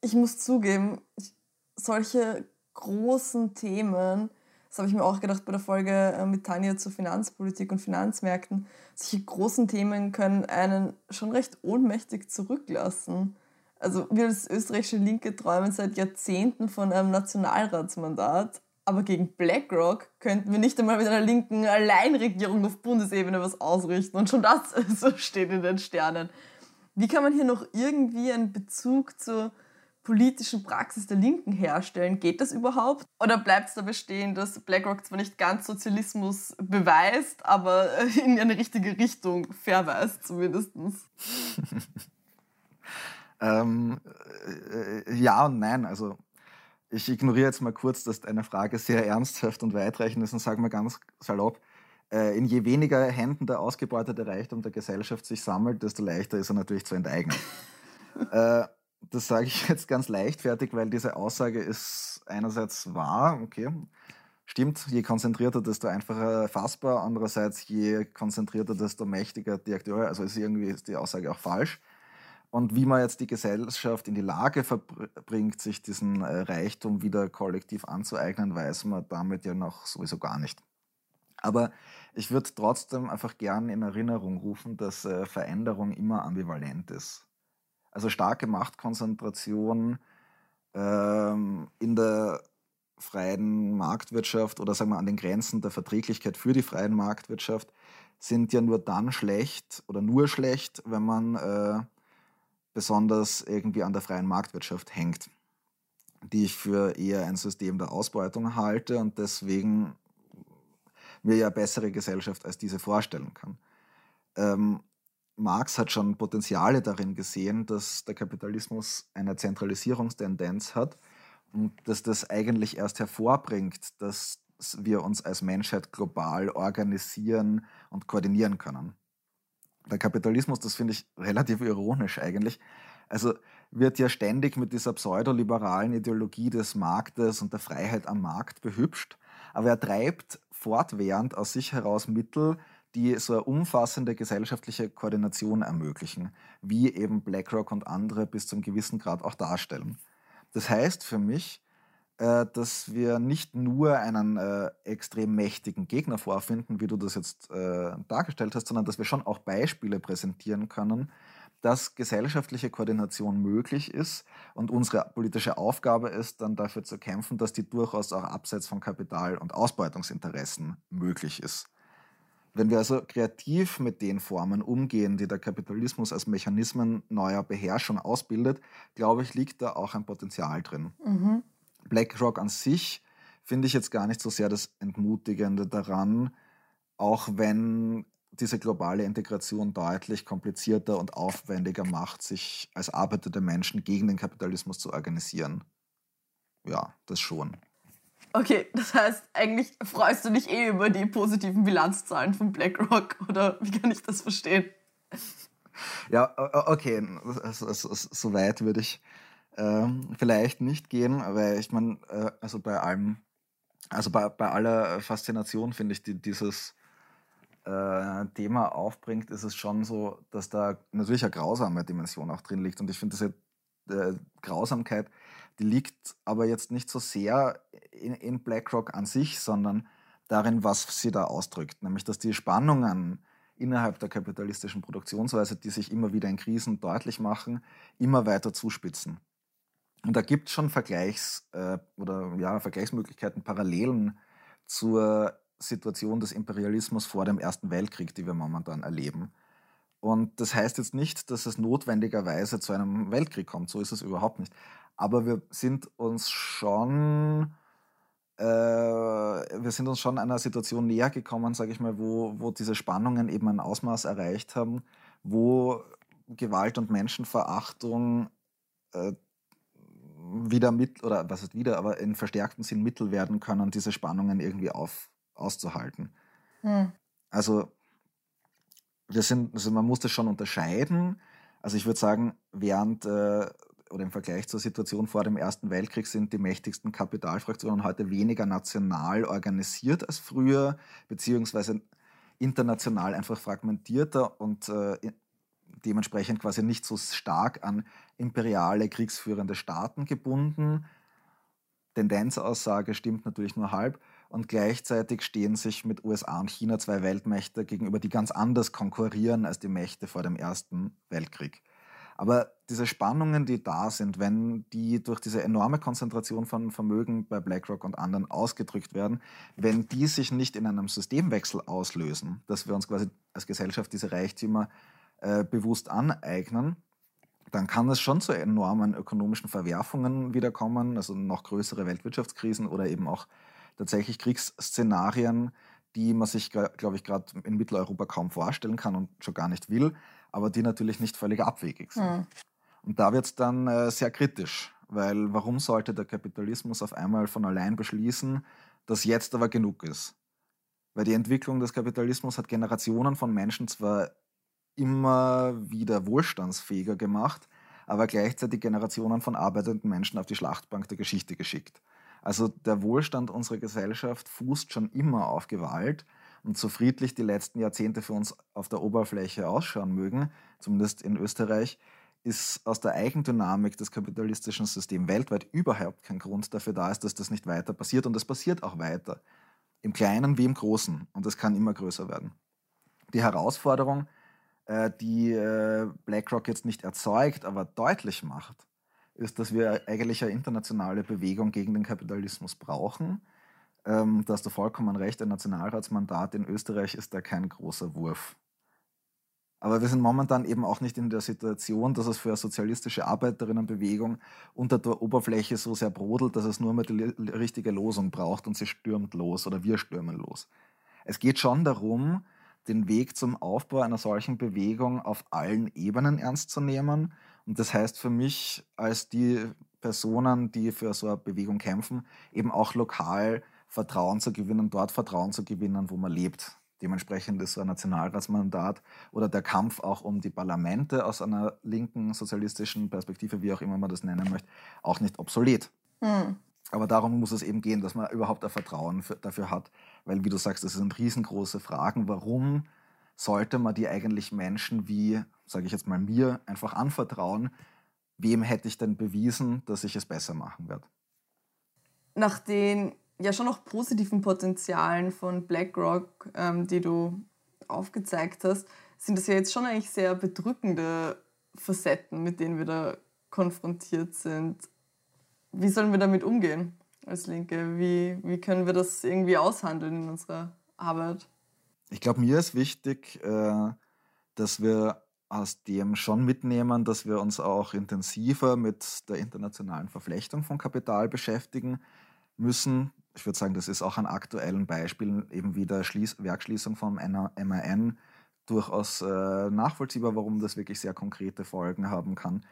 ich muss zugeben, ich, solche großen Themen, das habe ich mir auch gedacht bei der Folge äh, mit Tanja zur Finanzpolitik und Finanzmärkten, solche großen Themen können einen schon recht ohnmächtig zurücklassen. Also wir als österreichische Linke träumen seit Jahrzehnten von einem Nationalratsmandat, aber gegen BlackRock könnten wir nicht einmal mit einer linken Alleinregierung auf Bundesebene was ausrichten. Und schon das so steht in den Sternen. Wie kann man hier noch irgendwie einen Bezug zur politischen Praxis der Linken herstellen? Geht das überhaupt? Oder bleibt es da bestehen, dass BlackRock zwar nicht ganz Sozialismus beweist, aber in eine richtige Richtung verweist zumindest? ähm, äh, ja und nein. Also ich ignoriere jetzt mal kurz, dass deine Frage sehr ernsthaft und weitreichend ist und sage mal ganz salopp, äh, in je weniger Händen der ausgebeutete Reichtum der Gesellschaft sich sammelt, desto leichter ist er natürlich zu enteignen. äh, das sage ich jetzt ganz leichtfertig, weil diese Aussage ist einerseits wahr, okay, stimmt, je konzentrierter, desto einfacher fassbar, andererseits je konzentrierter, desto mächtiger die Akteure, also ist irgendwie die Aussage auch falsch. Und wie man jetzt die Gesellschaft in die Lage verbringt, sich diesen äh, Reichtum wieder kollektiv anzueignen, weiß man damit ja noch sowieso gar nicht. Aber ich würde trotzdem einfach gern in Erinnerung rufen, dass äh, Veränderung immer ambivalent ist. Also starke Machtkonzentration ähm, in der freien Marktwirtschaft oder sagen wir an den Grenzen der Verträglichkeit für die freien Marktwirtschaft sind ja nur dann schlecht oder nur schlecht, wenn man äh, besonders irgendwie an der freien Marktwirtschaft hängt, die ich für eher ein System der Ausbeutung halte und deswegen mir ja bessere Gesellschaft als diese vorstellen kann. Ähm, Marx hat schon Potenziale darin gesehen, dass der Kapitalismus eine Zentralisierungstendenz hat und dass das eigentlich erst hervorbringt, dass wir uns als Menschheit global organisieren und koordinieren können. Der Kapitalismus, das finde ich relativ ironisch eigentlich, also wird ja ständig mit dieser pseudoliberalen Ideologie des Marktes und der Freiheit am Markt behübscht, aber er treibt fortwährend aus sich heraus Mittel, die so eine umfassende gesellschaftliche Koordination ermöglichen, wie eben BlackRock und andere bis zum gewissen Grad auch darstellen. Das heißt für mich, äh, dass wir nicht nur einen äh, extrem mächtigen Gegner vorfinden, wie du das jetzt äh, dargestellt hast, sondern dass wir schon auch Beispiele präsentieren können, dass gesellschaftliche Koordination möglich ist und unsere politische Aufgabe ist, dann dafür zu kämpfen, dass die durchaus auch abseits von Kapital- und Ausbeutungsinteressen möglich ist. Wenn wir also kreativ mit den Formen umgehen, die der Kapitalismus als Mechanismen neuer Beherrschung ausbildet, glaube ich, liegt da auch ein Potenzial drin. Mhm. BlackRock an sich finde ich jetzt gar nicht so sehr das Entmutigende daran, auch wenn diese globale Integration deutlich komplizierter und aufwendiger macht, sich als arbeitende Menschen gegen den Kapitalismus zu organisieren. Ja, das schon. Okay, das heißt, eigentlich freust du dich eh über die positiven Bilanzzahlen von BlackRock, oder wie kann ich das verstehen? Ja, okay, so, weit würde ich ähm, vielleicht nicht gehen, weil ich meine, äh, also bei allem, also bei, bei aller Faszination finde ich, die dieses äh, Thema aufbringt, ist es schon so, dass da natürlich eine grausame Dimension auch drin liegt. Und ich finde, diese äh, Grausamkeit Die liegt aber jetzt nicht so sehr in, in BlackRock an sich, sondern darin, was sie da ausdrückt. Nämlich, dass die Spannungen innerhalb der kapitalistischen Produktionsweise, die sich immer wieder in Krisen deutlich machen, immer weiter zuspitzen. Und da gibt es schon Vergleichs- äh, oder ja, Vergleichsmöglichkeiten, Parallelen zur Situation des Imperialismus vor dem Ersten Weltkrieg, die wir momentan erleben. Und das heißt jetzt nicht, dass es notwendigerweise zu einem Weltkrieg kommt. So ist es überhaupt nicht. Aber wir sind uns schon, äh, wir sind uns schon einer Situation näher gekommen, sage ich mal, wo, wo diese Spannungen eben ein Ausmaß erreicht haben, wo Gewalt und Menschenverachtung äh, wieder mit, oder was ist wieder, aber in verstärktem Sinn Mittel werden können, diese Spannungen irgendwie auf, auszuhalten. Hm. Also, wir sind, also man muss das schon unterscheiden. Also ich würde sagen, während äh, oder im Vergleich zur Situation vor dem Ersten Weltkrieg sind die mächtigsten Kapitalfraktionen heute weniger national organisiert als früher, beziehungsweise international einfach fragmentierter und äh, dementsprechend quasi nicht so stark an imperiale, kriegsführende Staaten gebunden. Tendenzaussage stimmt natürlich nur halb. Und gleichzeitig stehen sich mit USA und China zwei Weltmächte gegenüber, die ganz anders konkurrieren als die Mächte vor dem Ersten Weltkrieg. Aber diese Spannungen, die da sind, wenn die durch diese enorme Konzentration von Vermögen bei BlackRock und anderen ausgedrückt werden, wenn die sich nicht in einem Systemwechsel auslösen, dass wir uns quasi als Gesellschaft diese Reichtümer äh, bewusst aneignen, dann kann es schon zu enormen ökonomischen Verwerfungen wiederkommen, also noch größere Weltwirtschaftskrisen oder eben auch tatsächlich Kriegsszenarien, die man sich, glaube ich, gerade in Mitteleuropa kaum vorstellen kann und schon gar nicht will, aber die natürlich nicht völlig abwegig sind. Mhm. Und da wird es dann äh, sehr kritisch, weil warum sollte der Kapitalismus auf einmal von allein beschließen, dass jetzt aber genug ist? Weil die Entwicklung des Kapitalismus hat Generationen von Menschen zwar immer wieder wohlstandsfähiger gemacht, aber gleichzeitig Generationen von arbeitenden Menschen auf die Schlachtbank der Geschichte geschickt. Also der Wohlstand unserer Gesellschaft fußt schon immer auf Gewalt und so friedlich die letzten Jahrzehnte für uns auf der Oberfläche ausschauen mögen, zumindest in Österreich, ist aus der Eigendynamik des kapitalistischen Systems weltweit überhaupt kein Grund dafür da ist, dass das nicht weiter passiert. Und es passiert auch weiter. Im Kleinen wie im Großen. Und es kann immer größer werden. Die Herausforderung äh, die äh, BlackRock jetzt nicht erzeugt, aber deutlich macht, ist, dass wir eigentlich eine internationale Bewegung gegen den Kapitalismus brauchen. Ähm, da hast du vollkommen recht, ein Nationalratsmandat in Österreich ist da kein großer Wurf. Aber wir sind momentan eben auch nicht in der Situation, dass es für eine sozialistische Arbeiterinnenbewegung unter der Oberfläche so sehr brodelt, dass es nur mal die richtige Losung braucht und sie stürmt los oder wir stürmen los. Es geht schon darum, den Weg zum Aufbau einer solchen Bewegung auf allen Ebenen ernst zu nehmen. Und das heißt für mich als die Personen, die für so eine Bewegung kämpfen, eben auch lokal Vertrauen zu gewinnen, dort Vertrauen zu gewinnen, wo man lebt. Dementsprechend ist so ein Nationalratsmandat oder der Kampf auch um die Parlamente aus einer linken sozialistischen Perspektive, wie auch immer man das nennen möchte, auch nicht obsolet. Hm. Aber darum muss es eben gehen, dass man überhaupt ein Vertrauen für, dafür hat. Weil, wie du sagst, das sind riesengroße Fragen. Warum sollte man die eigentlich Menschen wie, sage ich jetzt mal, mir einfach anvertrauen? Wem hätte ich denn bewiesen, dass ich es besser machen werde? Nach den ja schon noch positiven Potenzialen von BlackRock, ähm, die du aufgezeigt hast, sind das ja jetzt schon eigentlich sehr bedrückende Facetten, mit denen wir da konfrontiert sind wie sollen wir damit umgehen als Linke? Wie, wie können wir das irgendwie aushandeln in unserer Arbeit? Ich glaube, mir ist wichtig, äh, dass wir aus dem schon mitnehmen, dass wir uns auch intensiver mit der internationalen Verflechtung von Kapital beschäftigen müssen. Ich würde sagen, das ist auch an aktuellen Beispielen eben wie der Schließ Werkschließung vom MAN durchaus äh, nachvollziehbar, warum das wirklich sehr konkrete Folgen haben kann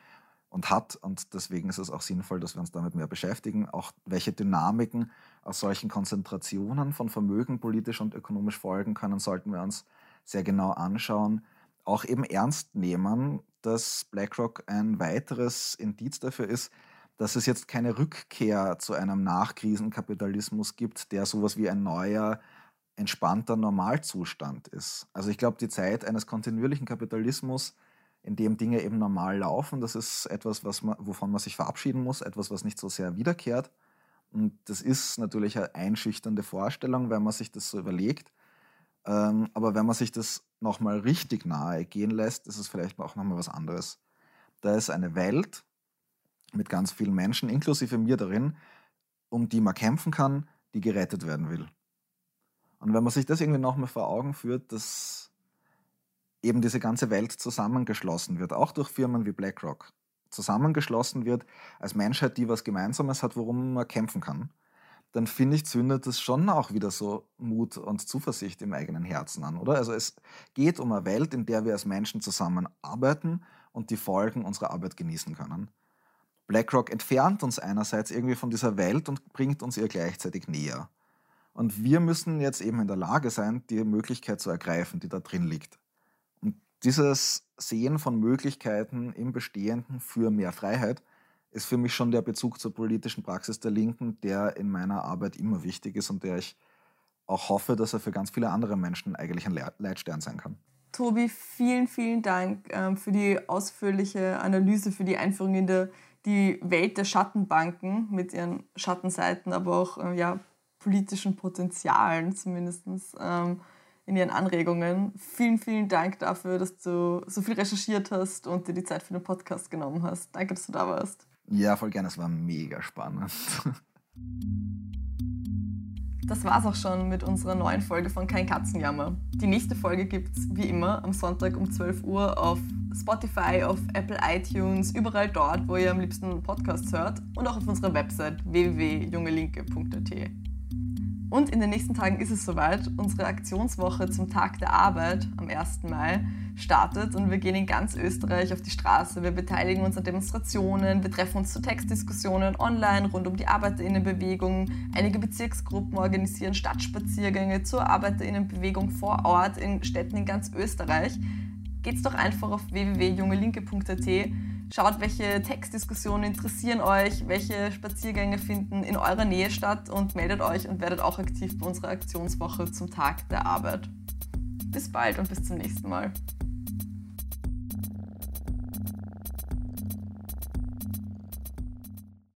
und hat. Und deswegen ist es auch sinnvoll, dass wir uns damit mehr beschäftigen. Auch welche Dynamiken aus solchen Konzentrationen von Vermögen politisch und ökonomisch folgen können, sollten wir uns sehr genau anschauen. Auch eben ernst nehmen, dass BlackRock ein weiteres Indiz dafür ist, dass es jetzt keine Rückkehr zu einem Nachkrisenkapitalismus gibt, der sowas wie ein neuer, entspannter Normalzustand ist. Also ich glaube, die Zeit eines kontinuierlichen Kapitalismus in dem Dinge eben normal laufen. Das ist etwas, was man, wovon man sich verabschieden muss, etwas, was nicht so sehr wiederkehrt. Und das ist natürlich eine einschüchternde Vorstellung, wenn man sich das so überlegt. Ähm, aber wenn man sich das nochmal richtig nahe gehen lässt, ist es vielleicht auch nochmal was anderes. Da ist eine Welt mit ganz vielen Menschen, inklusive mir darin, um die man kämpfen kann, die gerettet werden will. Und wenn man sich das irgendwie nochmal vor Augen führt, dass eben diese ganze Welt zusammengeschlossen wird, auch durch Firmen wie BlackRock, zusammengeschlossen wird als Menschheit, die was Gemeinsames hat, worum man kämpfen kann, dann finde ich, zündet das schon auch wieder so Mut und Zuversicht im eigenen Herzen an, oder? Also es geht um eine Welt, in der wir als Menschen zusammenarbeiten und die Folgen unserer Arbeit genießen können. BlackRock entfernt uns einerseits irgendwie von dieser Welt und bringt uns ihr gleichzeitig näher. Und wir müssen jetzt eben in der Lage sein, die Möglichkeit zu ergreifen, die da drin liegt. Und dieses Sehen von Möglichkeiten im Bestehenden für mehr Freiheit ist für mich schon der Bezug zur politischen Praxis der Linken, der in meiner Arbeit immer wichtig ist und der ich auch hoffe, dass er für ganz viele andere Menschen eigentlich ein Leitstern sein kann. Tobi, vielen, vielen Dank ähm, für die ausführliche Analyse, für die Einführung in die, die Welt der Schattenbanken mit ihren Schattenseiten, aber auch äh, ja, politischen Potenzialen zumindest ähm, in ihren Anregungen. Vielen, vielen Dank dafür, dass du so viel recherchiert hast und dir die Zeit für den Podcast genommen hast. Danke, dass du da warst. Ja, voll gerne. Es war mega spannend. Das war's auch schon mit unserer neuen Folge von Kein Katzenjammer. Die nächste Folge gibt's wie immer am Sonntag um 12 Uhr auf Spotify, auf Apple iTunes, überall dort, wo ihr am liebsten Podcasts hört und auch auf unserer Website www.jungelinke.at. Und in den nächsten Tagen ist es soweit. Unsere Aktionswoche zum Tag der Arbeit am 1. Mai startet und wir gehen in ganz Österreich auf die Straße. Wir beteiligen uns an Demonstrationen, wir treffen uns zu Textdiskussionen online rund um die Arbeiterinnenbewegung. Einige Bezirksgruppen organisieren Stadtspaziergänge zur Arbeiterinnenbewegung vor Ort in Städten in ganz Österreich. Geht's doch einfach auf www.jungelinke.at Schaut, welche Textdiskussionen interessieren euch, welche Spaziergänge finden in eurer Nähe statt und meldet euch und werdet auch aktiv bei unserer Aktionswoche zum Tag der Arbeit. Bis bald und bis zum nächsten Mal.